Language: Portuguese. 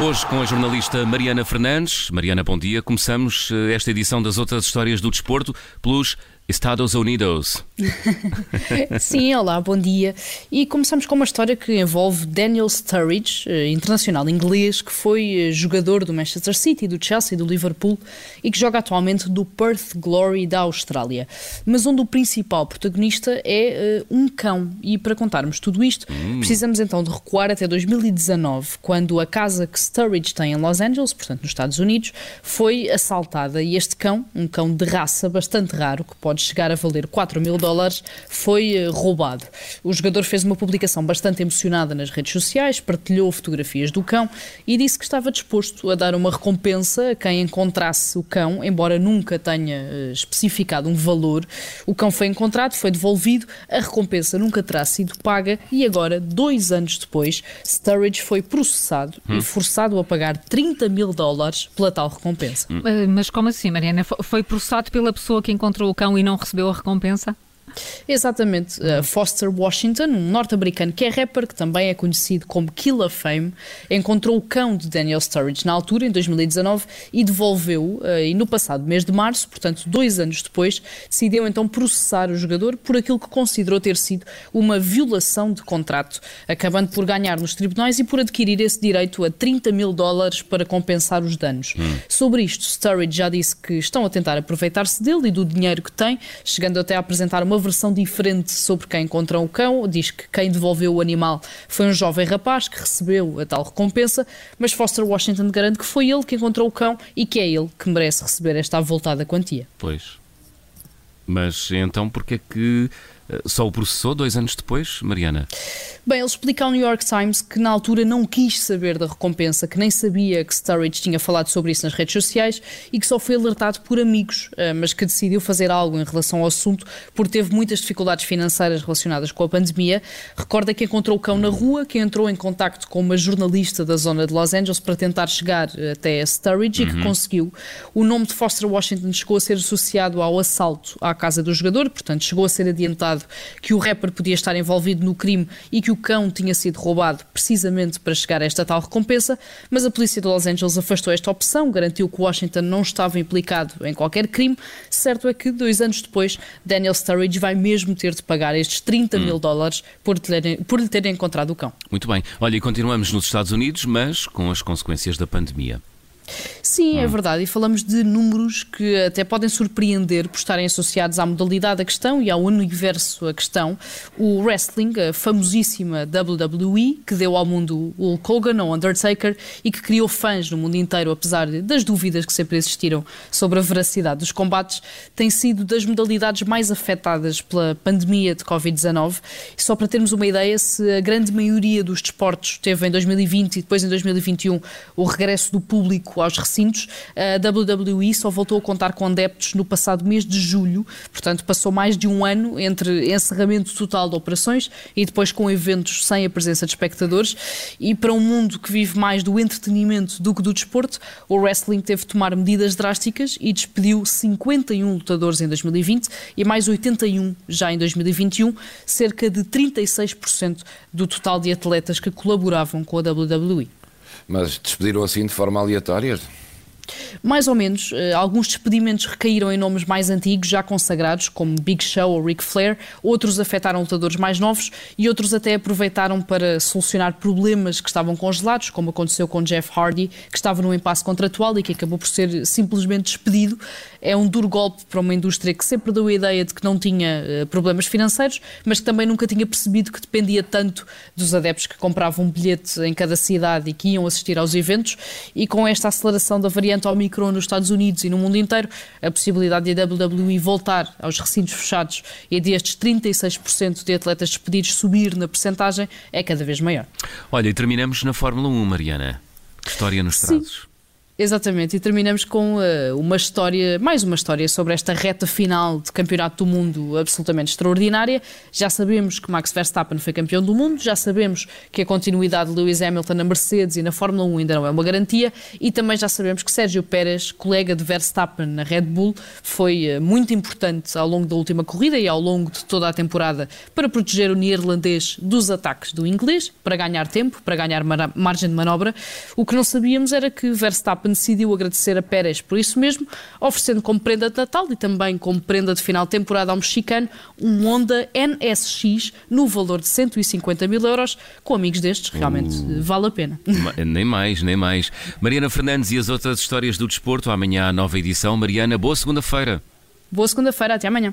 Hoje com a jornalista Mariana Fernandes. Mariana, bom dia. Começamos eh, esta edição das outras histórias do desporto pelos Estados Unidos. Sim, olá, bom dia. E começamos com uma história que envolve Daniel Sturridge, eh, internacional inglês, que foi eh, jogador do Manchester City, do Chelsea e do Liverpool e que joga atualmente do Perth Glory da Austrália. Mas onde o principal protagonista é uh, um cão. E para contarmos tudo isto, hum. precisamos então de recuar até 2019, quando a casa que Sturridge tem em Los Angeles, portanto nos Estados Unidos, foi assaltada e este cão, um cão de raça bastante raro, que pode pode chegar a valer 4 mil dólares, foi eh, roubado. O jogador fez uma publicação bastante emocionada nas redes sociais, partilhou fotografias do cão e disse que estava disposto a dar uma recompensa a quem encontrasse o cão, embora nunca tenha eh, especificado um valor. O cão foi encontrado, foi devolvido, a recompensa nunca terá sido paga e agora, dois anos depois, Sturridge foi processado hum. e forçado a pagar 30 mil dólares pela tal recompensa. Hum. Mas como assim, Mariana? Foi processado pela pessoa que encontrou o cão e não recebeu a recompensa? Exatamente. Uh, Foster Washington, um norte-americano que é rapper, que também é conhecido como Killer Fame, encontrou o cão de Daniel Sturridge na altura, em 2019, e devolveu-o. Uh, e no passado mês de março, portanto, dois anos depois, decidiu então processar o jogador por aquilo que considerou ter sido uma violação de contrato, acabando por ganhar nos tribunais e por adquirir esse direito a 30 mil dólares para compensar os danos. Hum. Sobre isto, Sturridge já disse que estão a tentar aproveitar-se dele e do dinheiro que tem, chegando até a apresentar uma versão diferente sobre quem encontrou o cão. Diz que quem devolveu o animal foi um jovem rapaz que recebeu a tal recompensa, mas Foster Washington garante que foi ele que encontrou o cão e que é ele que merece receber esta avultada quantia. Pois. Mas então porquê é que só o processou dois anos depois, Mariana? Bem, ele explica ao New York Times que na altura não quis saber da recompensa, que nem sabia que Sturridge tinha falado sobre isso nas redes sociais e que só foi alertado por amigos, eh, mas que decidiu fazer algo em relação ao assunto porque teve muitas dificuldades financeiras relacionadas com a pandemia. Recorda que encontrou o cão na rua, que entrou em contacto com uma jornalista da zona de Los Angeles para tentar chegar até a Sturridge uhum. e que uhum. conseguiu. O nome de Foster Washington chegou a ser associado ao assalto à casa do jogador, portanto chegou a ser adiantado que o rapper podia estar envolvido no crime e que o cão tinha sido roubado precisamente para chegar a esta tal recompensa, mas a polícia de Los Angeles afastou esta opção, garantiu que Washington não estava implicado em qualquer crime. Certo é que, dois anos depois, Daniel Sturridge vai mesmo ter de pagar estes 30 hum. mil dólares por, terem, por lhe terem encontrado o cão. Muito bem. Olha, e continuamos nos Estados Unidos, mas com as consequências da pandemia. Sim, é hum. verdade. E falamos de números que até podem surpreender por estarem associados à modalidade da questão e ao universo a questão. O wrestling, a famosíssima WWE, que deu ao mundo o Hulk Hogan, o Undertaker, e que criou fãs no mundo inteiro, apesar das dúvidas que sempre existiram sobre a veracidade dos combates, tem sido das modalidades mais afetadas pela pandemia de Covid-19. E só para termos uma ideia, se a grande maioria dos desportos teve em 2020 e depois em 2021 o regresso do público aos recintos, a WWE só voltou a contar com adeptos no passado mês de julho, portanto passou mais de um ano entre encerramento total de operações e depois com eventos sem a presença de espectadores. E para um mundo que vive mais do entretenimento do que do desporto, o wrestling teve de tomar medidas drásticas e despediu 51 lutadores em 2020 e mais 81 já em 2021, cerca de 36% do total de atletas que colaboravam com a WWE. Mas despediram assim de forma aleatória? Mais ou menos, eh, alguns despedimentos recaíram em nomes mais antigos, já consagrados, como Big Show ou Ric Flair, outros afetaram lutadores mais novos e outros até aproveitaram para solucionar problemas que estavam congelados, como aconteceu com Jeff Hardy, que estava num impasse contratual e que acabou por ser simplesmente despedido. É um duro golpe para uma indústria que sempre deu a ideia de que não tinha eh, problemas financeiros, mas que também nunca tinha percebido que dependia tanto dos adeptos que compravam um bilhete em cada cidade e que iam assistir aos eventos, e com esta aceleração da variante Omicron Omicron nos Estados Unidos e no mundo inteiro, a possibilidade de a WWE voltar aos recintos fechados e destes 36% de atletas despedidos subir na percentagem é cada vez maior. Olha, e terminamos na Fórmula 1, Mariana. Que história nos trazes? Exatamente, e terminamos com uh, uma história, mais uma história sobre esta reta final de campeonato do mundo absolutamente extraordinária. Já sabemos que Max Verstappen foi campeão do mundo, já sabemos que a continuidade de Lewis Hamilton na Mercedes e na Fórmula 1 ainda não é uma garantia, e também já sabemos que Sérgio Pérez, colega de Verstappen na Red Bull, foi uh, muito importante ao longo da última corrida e ao longo de toda a temporada para proteger o neerlandês dos ataques do inglês, para ganhar tempo, para ganhar margem de manobra. O que não sabíamos era que Verstappen Decidiu agradecer a Pérez por isso mesmo, oferecendo como prenda de Natal e também como prenda de final de temporada ao mexicano um Honda NSX no valor de 150 mil euros. Com amigos destes, realmente uh, vale a pena. Nem mais, nem mais. Mariana Fernandes e as outras histórias do desporto. Amanhã a nova edição. Mariana, boa segunda-feira. Boa segunda-feira, até amanhã.